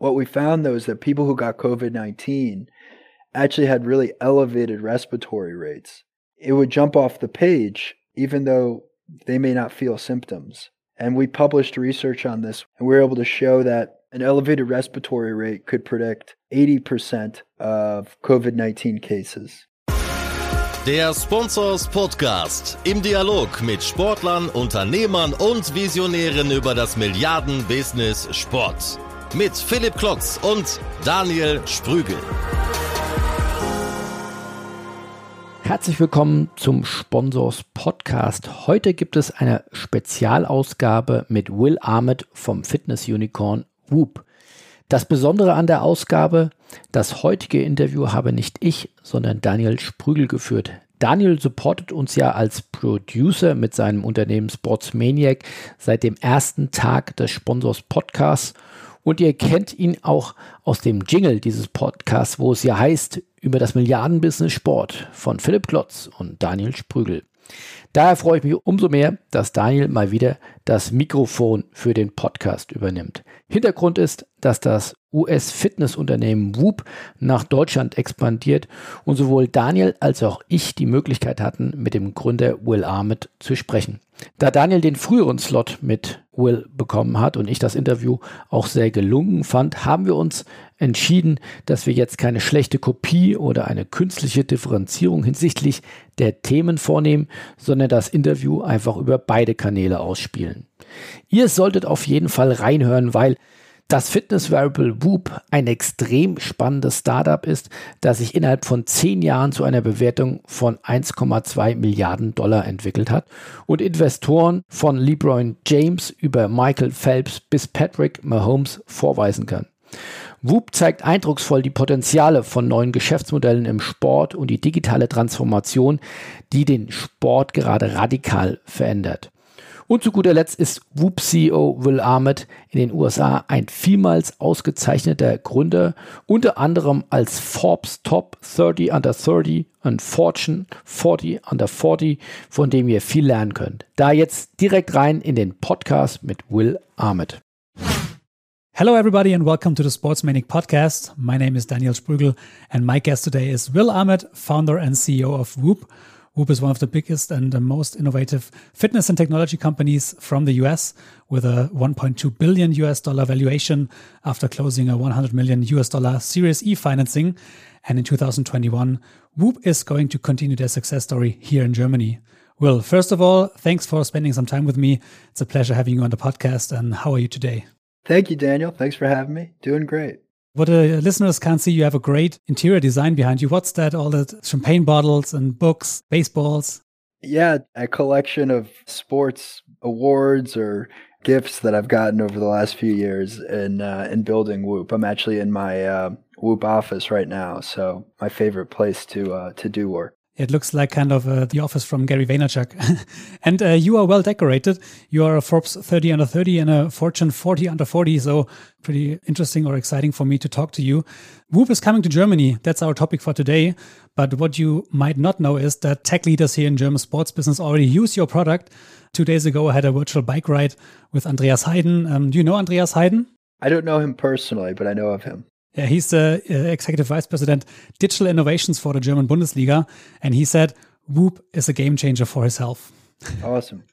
What we found though is that people who got COVID 19 actually had really elevated respiratory rates. It would jump off the page even though they may not feel symptoms. And we published research on this, and we were able to show that an elevated respiratory rate could predict 80% of COVID 19 cases. Der Sponsors Podcast im Dialog mit Sportlern, Unternehmern und Visionären über das Milliarden-Business Sport. Mit Philipp Klotz und Daniel Sprügel. Herzlich willkommen zum Sponsors Podcast. Heute gibt es eine Spezialausgabe mit Will Ahmed vom Fitness Unicorn Whoop. Das Besondere an der Ausgabe, das heutige Interview habe nicht ich, sondern Daniel Sprügel geführt. Daniel supportet uns ja als Producer mit seinem Unternehmen Sportsmaniac seit dem ersten Tag des Sponsors Podcasts und ihr kennt ihn auch aus dem Jingle dieses Podcasts, wo es ja heißt, über das Milliardenbusiness Sport von Philipp Klotz und Daniel Sprügel. Daher freue ich mich umso mehr, dass Daniel mal wieder das Mikrofon für den Podcast übernimmt. Hintergrund ist, dass das US-Fitnessunternehmen Whoop nach Deutschland expandiert und sowohl Daniel als auch ich die Möglichkeit hatten, mit dem Gründer Will Ahmed zu sprechen. Da Daniel den früheren Slot mit Will bekommen hat und ich das Interview auch sehr gelungen fand, haben wir uns entschieden, dass wir jetzt keine schlechte Kopie oder eine künstliche Differenzierung hinsichtlich der Themen vornehmen, sondern das Interview einfach über beide Kanäle ausspielen. Ihr solltet auf jeden Fall reinhören, weil das Fitness Variable Whoop ein extrem spannendes Startup ist, das sich innerhalb von zehn Jahren zu einer Bewertung von 1,2 Milliarden Dollar entwickelt hat und Investoren von LeBron James über Michael Phelps bis Patrick Mahomes vorweisen kann. Whoop zeigt eindrucksvoll die Potenziale von neuen Geschäftsmodellen im Sport und die digitale Transformation, die den Sport gerade radikal verändert. Und zu guter Letzt ist Whoop CEO Will Ahmed in den USA ein vielmals ausgezeichneter Gründer, unter anderem als Forbes Top 30 Under 30 und Fortune 40 Under 40, von dem ihr viel lernen könnt. Da jetzt direkt rein in den Podcast mit Will Ahmed. Hello, everybody, and welcome to the Sportsmaniac podcast. My name is Daniel Sprügel, and my guest today is Will Ahmed, founder and CEO of Whoop. Whoop is one of the biggest and the most innovative fitness and technology companies from the US with a 1.2 billion US dollar valuation after closing a 100 million US dollar Series E financing. And in 2021, Whoop is going to continue their success story here in Germany. Will, first of all, thanks for spending some time with me. It's a pleasure having you on the podcast. And how are you today? Thank you, Daniel. Thanks for having me. Doing great. What the listeners can't see, you have a great interior design behind you. What's that? All the champagne bottles and books, baseballs. Yeah, a collection of sports awards or gifts that I've gotten over the last few years in uh, in building Whoop. I'm actually in my uh, Whoop office right now, so my favorite place to uh, to do work. It looks like kind of uh, the office from Gary Vaynerchuk. and uh, you are well decorated. You are a Forbes 30 under 30 and a Fortune 40 under 40. So pretty interesting or exciting for me to talk to you. Whoop is coming to Germany. That's our topic for today. But what you might not know is that tech leaders here in German sports business already use your product. Two days ago, I had a virtual bike ride with Andreas Heyden. Um, do you know Andreas Heyden? I don't know him personally, but I know of him. Yeah, he's the uh, executive vice president, digital innovations for the German Bundesliga, and he said Whoop is a game changer for his health. Awesome.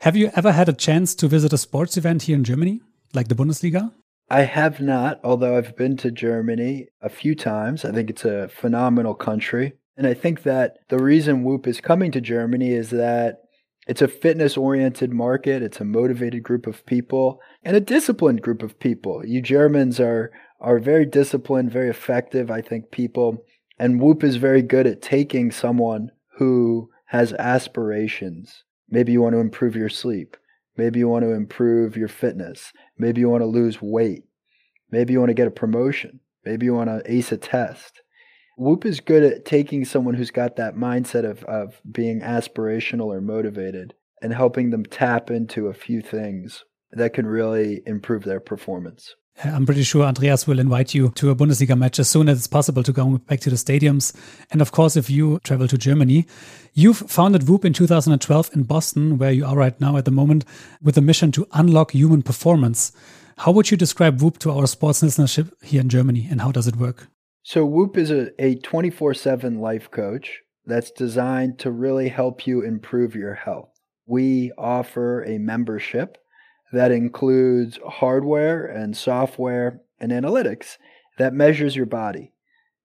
have you ever had a chance to visit a sports event here in Germany, like the Bundesliga? I have not, although I've been to Germany a few times. I think it's a phenomenal country. And I think that the reason Whoop is coming to Germany is that it's a fitness oriented market, it's a motivated group of people, and a disciplined group of people. You Germans are are very disciplined, very effective, I think, people. And Whoop is very good at taking someone who has aspirations. Maybe you want to improve your sleep. Maybe you want to improve your fitness. Maybe you want to lose weight. Maybe you want to get a promotion. Maybe you want to ace a test. Whoop is good at taking someone who's got that mindset of, of being aspirational or motivated and helping them tap into a few things that can really improve their performance. I'm pretty sure Andreas will invite you to a Bundesliga match as soon as it's possible to go back to the stadiums. And of course, if you travel to Germany, you've founded Whoop in 2012 in Boston, where you are right now at the moment, with a mission to unlock human performance. How would you describe Whoop to our sports listenership here in Germany, and how does it work? So, Whoop is a 24 7 life coach that's designed to really help you improve your health. We offer a membership that includes hardware and software and analytics that measures your body.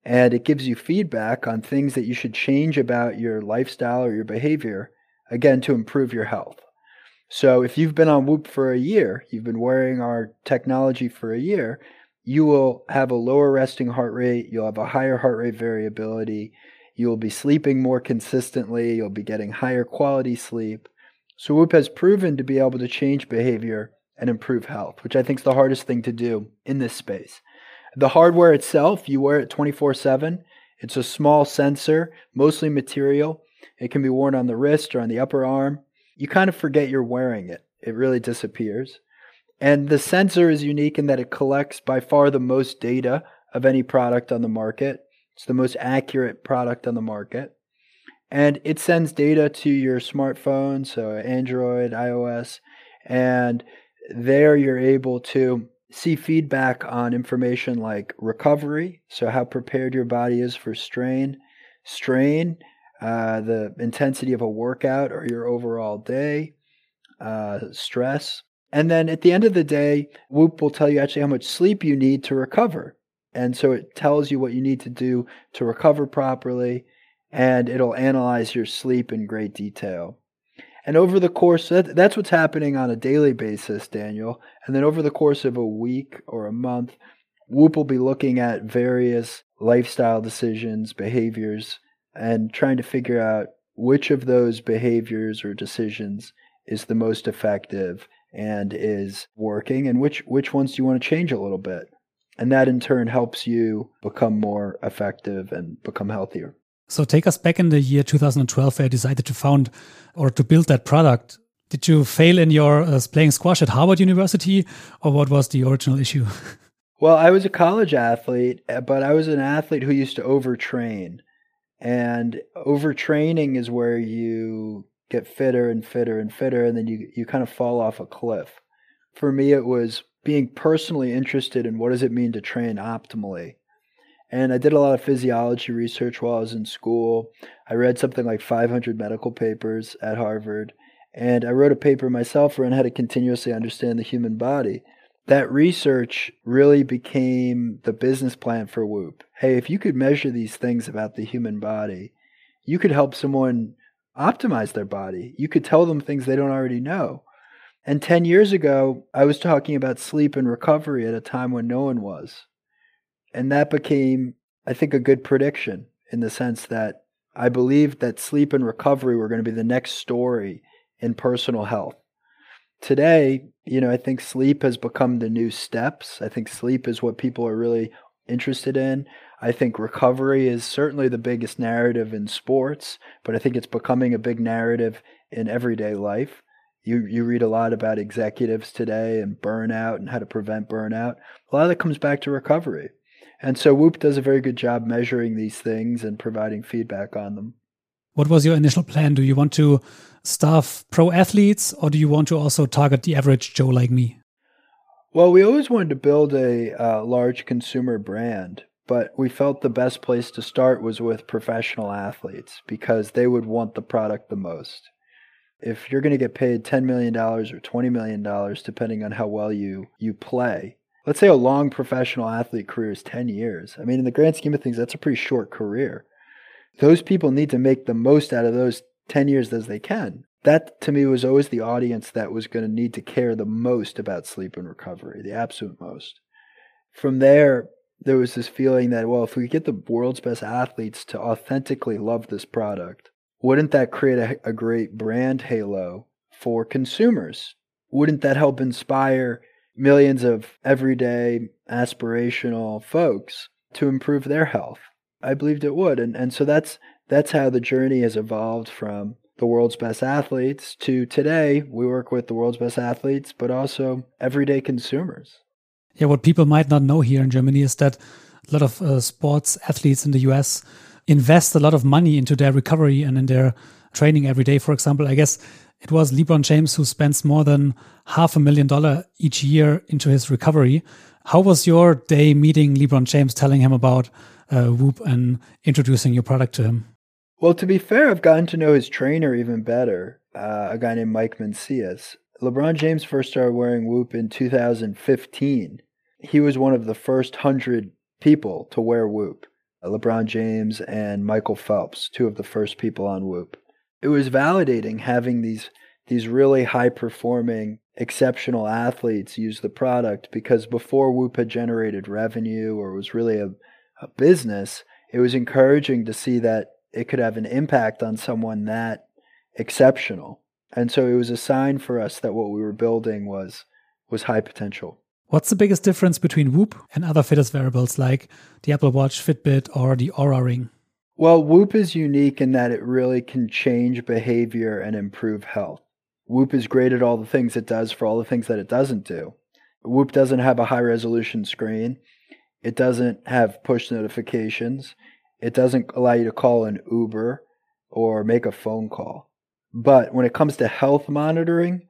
And it gives you feedback on things that you should change about your lifestyle or your behavior, again, to improve your health. So if you've been on Whoop for a year, you've been wearing our technology for a year, you will have a lower resting heart rate, you'll have a higher heart rate variability, you'll be sleeping more consistently, you'll be getting higher quality sleep. So Whoop has proven to be able to change behavior and improve health, which I think is the hardest thing to do in this space. The hardware itself, you wear it 24 7. It's a small sensor, mostly material. It can be worn on the wrist or on the upper arm. You kind of forget you're wearing it, it really disappears. And the sensor is unique in that it collects by far the most data of any product on the market. It's the most accurate product on the market and it sends data to your smartphone, so Android, iOS, and there you're able to see feedback on information like recovery, so how prepared your body is for strain, strain, uh, the intensity of a workout or your overall day, uh, stress. And then at the end of the day, Whoop will tell you actually how much sleep you need to recover. And so it tells you what you need to do to recover properly and it'll analyze your sleep in great detail. And over the course, that, that's what's happening on a daily basis, Daniel. And then over the course of a week or a month, Whoop will be looking at various lifestyle decisions, behaviors, and trying to figure out which of those behaviors or decisions is the most effective and is working, and which, which ones do you want to change a little bit. And that in turn helps you become more effective and become healthier. So take us back in the year 2012 where you decided to found or to build that product. Did you fail in your uh, playing squash at Harvard University or what was the original issue? well, I was a college athlete, uh, but I was an athlete who used to overtrain. And overtraining is where you get fitter and fitter and fitter and then you you kind of fall off a cliff. For me it was being personally interested in what does it mean to train optimally and I did a lot of physiology research while I was in school. I read something like 500 medical papers at Harvard. And I wrote a paper myself on how to continuously understand the human body. That research really became the business plan for Whoop. Hey, if you could measure these things about the human body, you could help someone optimize their body. You could tell them things they don't already know. And 10 years ago, I was talking about sleep and recovery at a time when no one was. And that became, I think, a good prediction in the sense that I believed that sleep and recovery were going to be the next story in personal health. Today, you know, I think sleep has become the new steps. I think sleep is what people are really interested in. I think recovery is certainly the biggest narrative in sports, but I think it's becoming a big narrative in everyday life. You you read a lot about executives today and burnout and how to prevent burnout. A lot of that comes back to recovery. And so Whoop does a very good job measuring these things and providing feedback on them. What was your initial plan? Do you want to staff pro athletes or do you want to also target the average Joe like me? Well, we always wanted to build a uh, large consumer brand, but we felt the best place to start was with professional athletes because they would want the product the most. If you're going to get paid $10 million or $20 million, depending on how well you, you play, let's say a long professional athlete career is 10 years. I mean, in the grand scheme of things, that's a pretty short career. Those people need to make the most out of those 10 years as they can. That to me was always the audience that was going to need to care the most about sleep and recovery, the absolute most. From there, there was this feeling that, well, if we get the world's best athletes to authentically love this product, wouldn't that create a, a great brand halo for consumers? Wouldn't that help inspire millions of everyday aspirational folks to improve their health. I believed it would. And, and so that's, that's how the journey has evolved from the world's best athletes to today. We work with the world's best athletes, but also everyday consumers. Yeah, what people might not know here in Germany is that a lot of uh, sports athletes in the US invest a lot of money into their recovery and in their training every day. For example, I guess it was LeBron James who spends more than half a million dollar each year into his recovery. How was your day meeting LeBron James, telling him about uh, Whoop and introducing your product to him? Well, to be fair, I've gotten to know his trainer even better, uh, a guy named Mike Mancias. LeBron James first started wearing Whoop in 2015. He was one of the first hundred people to wear Whoop. LeBron James and Michael Phelps, two of the first people on Whoop. It was validating having these these really high performing, exceptional athletes use the product because before Whoop had generated revenue or was really a, a business, it was encouraging to see that it could have an impact on someone that exceptional. And so it was a sign for us that what we were building was was high potential. What's the biggest difference between Whoop and other fitness wearables like the Apple Watch, Fitbit, or the Oura Ring? Well, Whoop is unique in that it really can change behavior and improve health. Whoop is great at all the things it does for all the things that it doesn't do. Whoop doesn't have a high resolution screen. It doesn't have push notifications. It doesn't allow you to call an Uber or make a phone call. But when it comes to health monitoring,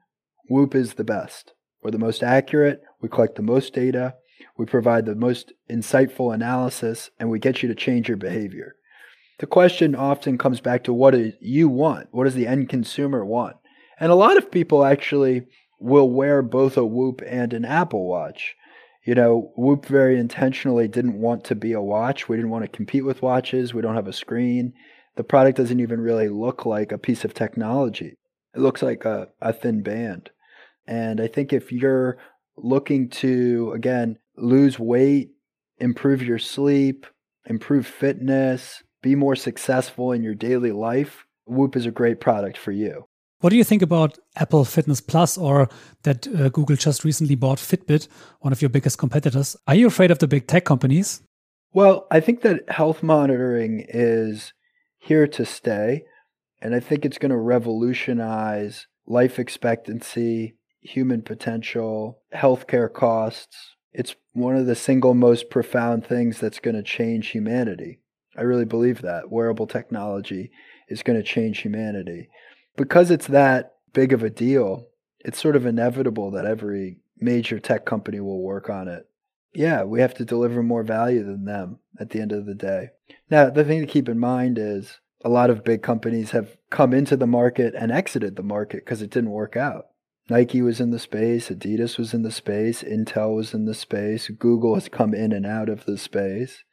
Whoop is the best. We're the most accurate, we collect the most data, we provide the most insightful analysis, and we get you to change your behavior. The question often comes back to what do you want? What does the end consumer want? And a lot of people actually will wear both a Whoop and an Apple Watch. You know, Whoop very intentionally didn't want to be a watch. We didn't want to compete with watches. We don't have a screen. The product doesn't even really look like a piece of technology. It looks like a, a thin band. And I think if you're looking to, again, lose weight, improve your sleep, improve fitness, be more successful in your daily life, Whoop is a great product for you. What do you think about Apple Fitness Plus or that uh, Google just recently bought Fitbit, one of your biggest competitors? Are you afraid of the big tech companies? Well, I think that health monitoring is here to stay. And I think it's going to revolutionize life expectancy, human potential, healthcare costs. It's one of the single most profound things that's going to change humanity. I really believe that wearable technology is going to change humanity. Because it's that big of a deal, it's sort of inevitable that every major tech company will work on it. Yeah, we have to deliver more value than them at the end of the day. Now, the thing to keep in mind is a lot of big companies have come into the market and exited the market because it didn't work out. Nike was in the space, Adidas was in the space, Intel was in the space, Google has come in and out of the space.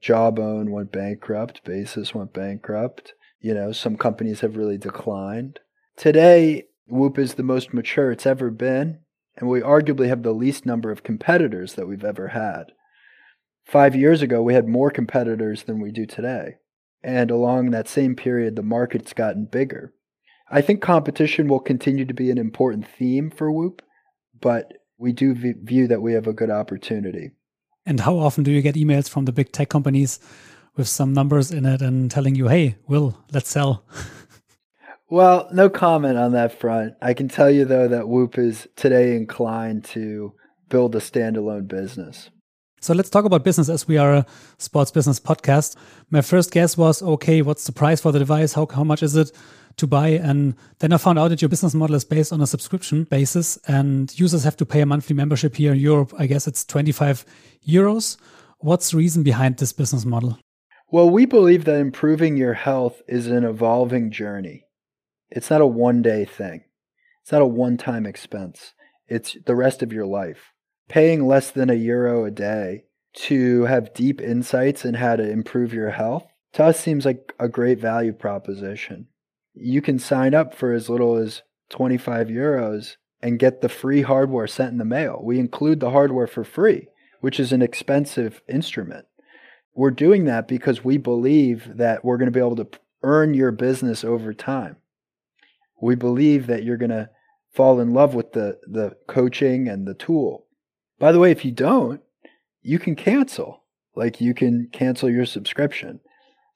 Jawbone went bankrupt, Basis went bankrupt. You know, some companies have really declined. Today, Whoop is the most mature it's ever been, and we arguably have the least number of competitors that we've ever had. Five years ago, we had more competitors than we do today. And along that same period, the market's gotten bigger. I think competition will continue to be an important theme for Whoop, but we do view that we have a good opportunity. And how often do you get emails from the big tech companies with some numbers in it and telling you, hey, Will, let's sell? well, no comment on that front. I can tell you, though, that Whoop is today inclined to build a standalone business. So let's talk about business as we are a sports business podcast. My first guess was okay, what's the price for the device? How, how much is it? To buy. And then I found out that your business model is based on a subscription basis and users have to pay a monthly membership here in Europe. I guess it's 25 euros. What's the reason behind this business model? Well, we believe that improving your health is an evolving journey. It's not a one day thing, it's not a one time expense. It's the rest of your life. Paying less than a euro a day to have deep insights in how to improve your health to us seems like a great value proposition you can sign up for as little as 25 euros and get the free hardware sent in the mail. We include the hardware for free, which is an expensive instrument. We're doing that because we believe that we're going to be able to earn your business over time. We believe that you're going to fall in love with the, the coaching and the tool. By the way, if you don't, you can cancel. Like you can cancel your subscription.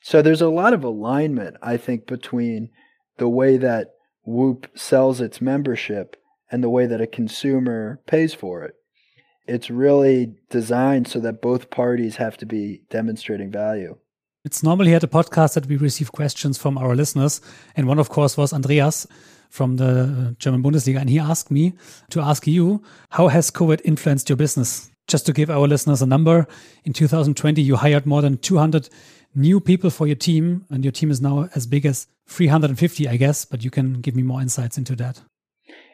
So there's a lot of alignment, I think, between the way that Whoop sells its membership and the way that a consumer pays for it. It's really designed so that both parties have to be demonstrating value. It's normally at a podcast that we receive questions from our listeners. And one, of course, was Andreas from the German Bundesliga. And he asked me to ask you, how has COVID influenced your business? Just to give our listeners a number, in 2020, you hired more than 200 new people for your team, and your team is now as big as 350, I guess. But you can give me more insights into that.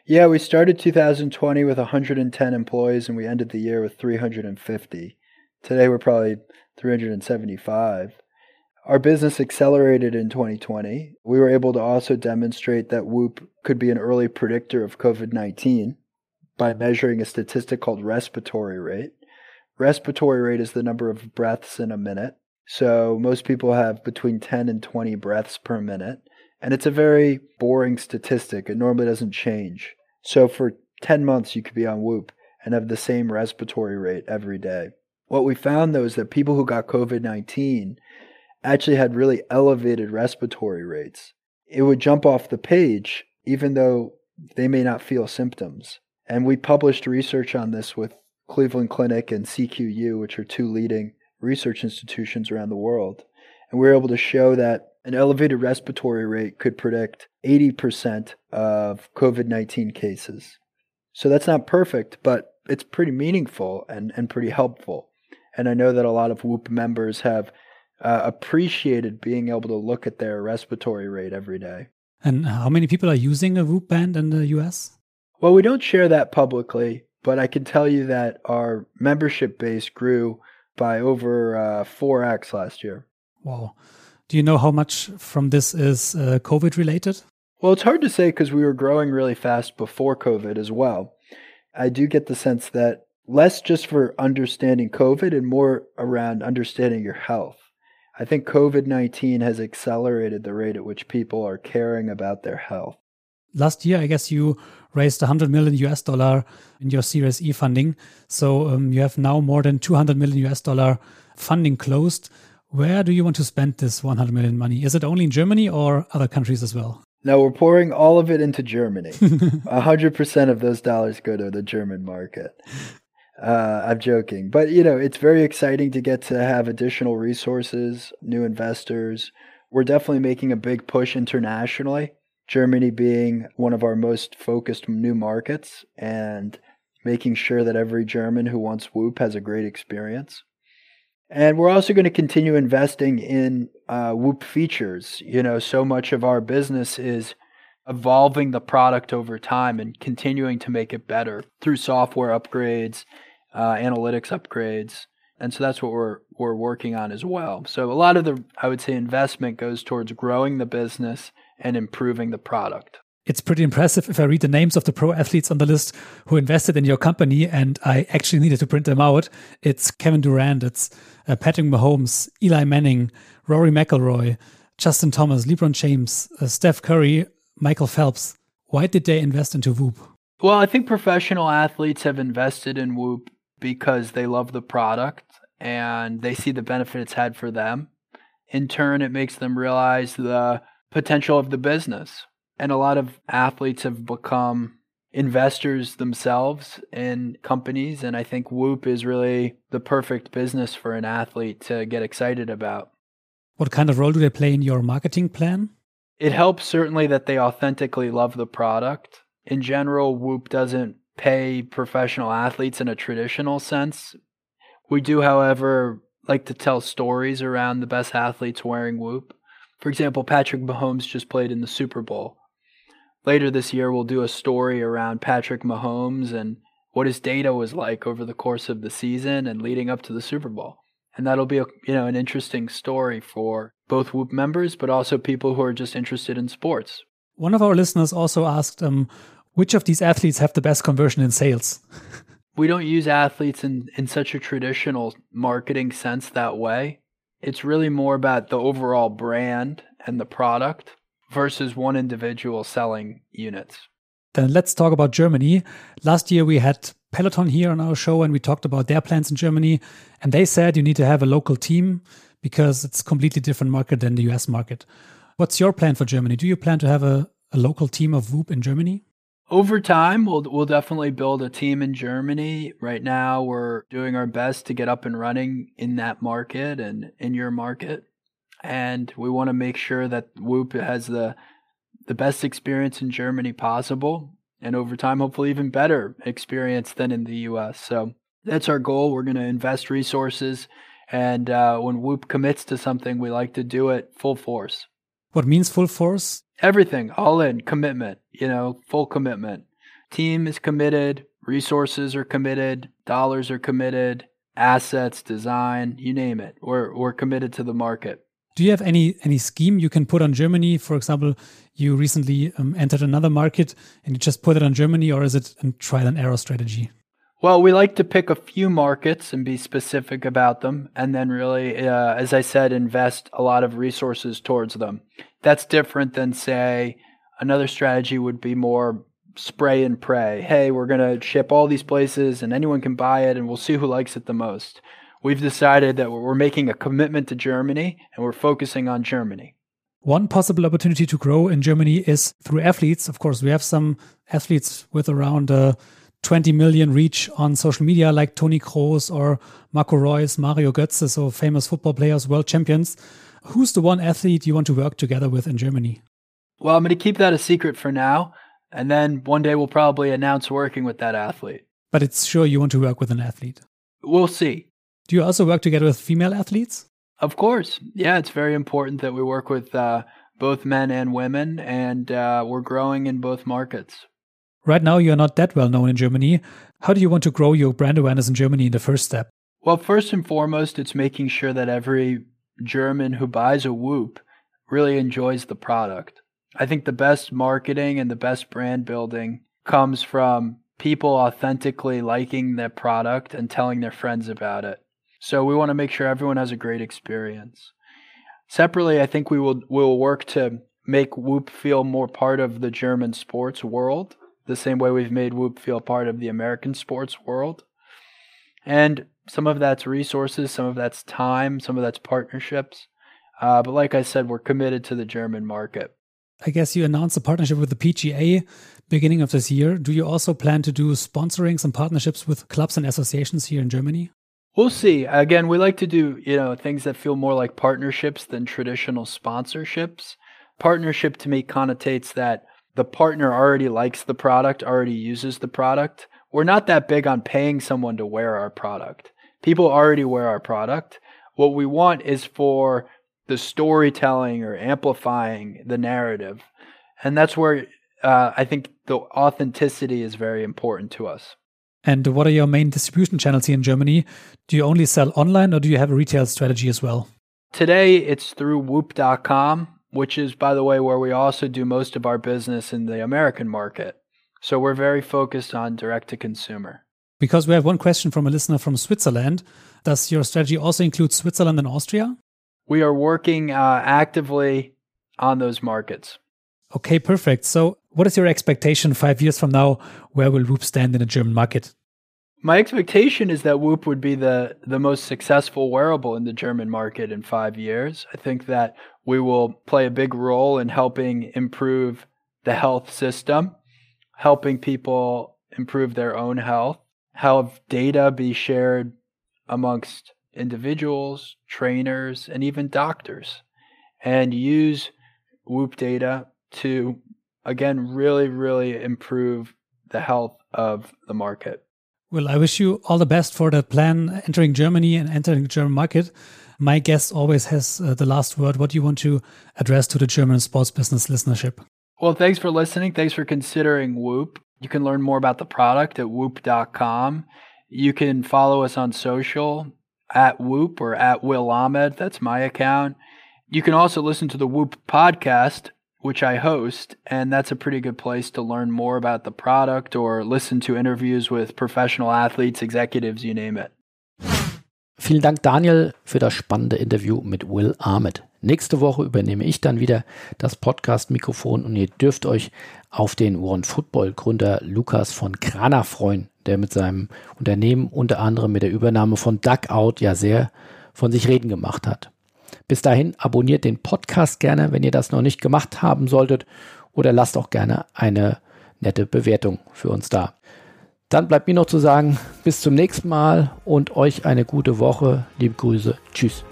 Yeah, we started 2020 with 110 employees, and we ended the year with 350. Today, we're probably 375. Our business accelerated in 2020. We were able to also demonstrate that Whoop could be an early predictor of COVID 19 by measuring a statistic called respiratory rate. Respiratory rate is the number of breaths in a minute. So most people have between 10 and 20 breaths per minute. And it's a very boring statistic. It normally doesn't change. So for 10 months, you could be on Whoop and have the same respiratory rate every day. What we found though is that people who got COVID 19 actually had really elevated respiratory rates. It would jump off the page even though they may not feel symptoms. And we published research on this with Cleveland Clinic and CQU, which are two leading research institutions around the world. And we were able to show that an elevated respiratory rate could predict 80% of COVID 19 cases. So that's not perfect, but it's pretty meaningful and, and pretty helpful. And I know that a lot of WHOOP members have uh, appreciated being able to look at their respiratory rate every day. And how many people are using a Whoop band in the US? Well, we don't share that publicly, but I can tell you that our membership base grew by over uh, 4x last year. Wow. Do you know how much from this is uh, COVID related? Well, it's hard to say because we were growing really fast before COVID as well. I do get the sense that less just for understanding COVID and more around understanding your health. I think COVID 19 has accelerated the rate at which people are caring about their health. Last year, I guess you raised 100 million US dollar in your Series E funding. So um, you have now more than 200 million US dollar funding closed. Where do you want to spend this 100 million money? Is it only in Germany or other countries as well? No, we're pouring all of it into Germany. 100% of those dollars go to the German market. Uh, I'm joking, but you know, it's very exciting to get to have additional resources, new investors. We're definitely making a big push internationally. Germany being one of our most focused new markets and making sure that every German who wants Whoop has a great experience. And we're also going to continue investing in uh, Whoop features. You know, so much of our business is evolving the product over time and continuing to make it better through software upgrades uh, analytics upgrades. And so that's what we're we're working on as well. So a lot of the I would say investment goes towards growing the business and improving the product. It's pretty impressive if I read the names of the pro athletes on the list who invested in your company, and I actually needed to print them out. It's Kevin Durant, it's uh, Patrick Mahomes, Eli Manning, Rory McIlroy, Justin Thomas, LeBron James, uh, Steph Curry, Michael Phelps. Why did they invest into Whoop? Well, I think professional athletes have invested in Whoop because they love the product and they see the benefit it's had for them. In turn, it makes them realize the potential of the business. And a lot of athletes have become investors themselves in companies. And I think Whoop is really the perfect business for an athlete to get excited about. What kind of role do they play in your marketing plan? It helps certainly that they authentically love the product. In general, Whoop doesn't pay professional athletes in a traditional sense. We do, however, like to tell stories around the best athletes wearing Whoop. For example, Patrick Mahomes just played in the Super Bowl. Later this year, we'll do a story around Patrick Mahomes and what his data was like over the course of the season and leading up to the Super Bowl. And that'll be a, you know an interesting story for both Whoop members, but also people who are just interested in sports. One of our listeners also asked, um, which of these athletes have the best conversion in sales? we don't use athletes in, in such a traditional marketing sense that way. It's really more about the overall brand and the product versus one individual selling units. Then let's talk about Germany. Last year we had Peloton here on our show and we talked about their plans in Germany. And they said you need to have a local team because it's a completely different market than the US market. What's your plan for Germany? Do you plan to have a, a local team of Whoop in Germany? Over time we'll we'll definitely build a team in Germany. Right now we're doing our best to get up and running in that market and in your market. and we want to make sure that Whoop has the the best experience in Germany possible, and over time, hopefully, even better experience than in the U.S. So that's our goal. We're going to invest resources, and uh, when Whoop commits to something, we like to do it full force. What means full force? Everything, all in, commitment. You know, full commitment. Team is committed, resources are committed, dollars are committed, assets, design, you name it. We're we're committed to the market. Do you have any any scheme you can put on Germany? For example, you recently um, entered another market and you just put it on Germany, or is it a trial and error strategy? Well, we like to pick a few markets and be specific about them, and then really, uh, as I said, invest a lot of resources towards them. That's different than, say, another strategy would be more spray and pray. Hey, we're going to ship all these places and anyone can buy it and we'll see who likes it the most. We've decided that we're making a commitment to Germany and we're focusing on Germany. One possible opportunity to grow in Germany is through athletes. Of course, we have some athletes with around uh, 20 million reach on social media, like Toni Kroos or Marco Reus, Mario Götze, so famous football players, world champions. Who's the one athlete you want to work together with in Germany? Well, I'm going to keep that a secret for now. And then one day we'll probably announce working with that athlete. But it's sure you want to work with an athlete. We'll see. Do you also work together with female athletes? Of course. Yeah, it's very important that we work with uh, both men and women, and uh, we're growing in both markets. Right now, you're not that well known in Germany. How do you want to grow your brand awareness in Germany in the first step? Well, first and foremost, it's making sure that every German who buys a Whoop really enjoys the product. I think the best marketing and the best brand building comes from people authentically liking the product and telling their friends about it. So we want to make sure everyone has a great experience. Separately, I think we will will work to make Whoop feel more part of the German sports world, the same way we've made Whoop feel part of the American sports world. And some of that's resources, some of that's time, some of that's partnerships. Uh, but like I said, we're committed to the German market. I guess you announced a partnership with the PGA beginning of this year. Do you also plan to do sponsoring some partnerships with clubs and associations here in Germany? We'll see. Again, we like to do, you know, things that feel more like partnerships than traditional sponsorships. Partnership to me connotates that the partner already likes the product, already uses the product. We're not that big on paying someone to wear our product. People already wear our product. What we want is for the storytelling or amplifying the narrative. And that's where uh, I think the authenticity is very important to us. And what are your main distribution channels here in Germany? Do you only sell online or do you have a retail strategy as well? Today it's through whoop.com, which is, by the way, where we also do most of our business in the American market. So we're very focused on direct to consumer. Because we have one question from a listener from Switzerland. Does your strategy also include Switzerland and Austria? we are working uh, actively on those markets. Okay, perfect. So, what is your expectation five years from now? Where will Whoop stand in the German market? My expectation is that Whoop would be the, the most successful wearable in the German market in five years. I think that we will play a big role in helping improve the health system, helping people improve their own health, have data be shared amongst individuals, trainers, and even doctors, and use Whoop data to, again, really, really improve the health of the market. Well, I wish you all the best for that plan entering Germany and entering the German market. My guest always has uh, the last word. What do you want to address to the German sports business listenership? Well, thanks for listening. Thanks for considering Whoop. You can learn more about the product at whoop.com. You can follow us on social at Whoop or at Will Ahmed. That's my account. You can also listen to the Whoop podcast, which I host, and that's a pretty good place to learn more about the product or listen to interviews with professional athletes, executives, you name it. Vielen Dank, Daniel, für das spannende Interview mit Will Ahmed. Nächste Woche übernehme ich dann wieder das Podcast-Mikrofon und ihr dürft euch auf den One Football Gründer Lukas von Krana freuen der mit seinem Unternehmen unter anderem mit der Übernahme von Duckout ja sehr von sich reden gemacht hat. Bis dahin abonniert den Podcast gerne, wenn ihr das noch nicht gemacht haben solltet, oder lasst auch gerne eine nette Bewertung für uns da. Dann bleibt mir noch zu sagen, bis zum nächsten Mal und euch eine gute Woche. Liebe Grüße. Tschüss.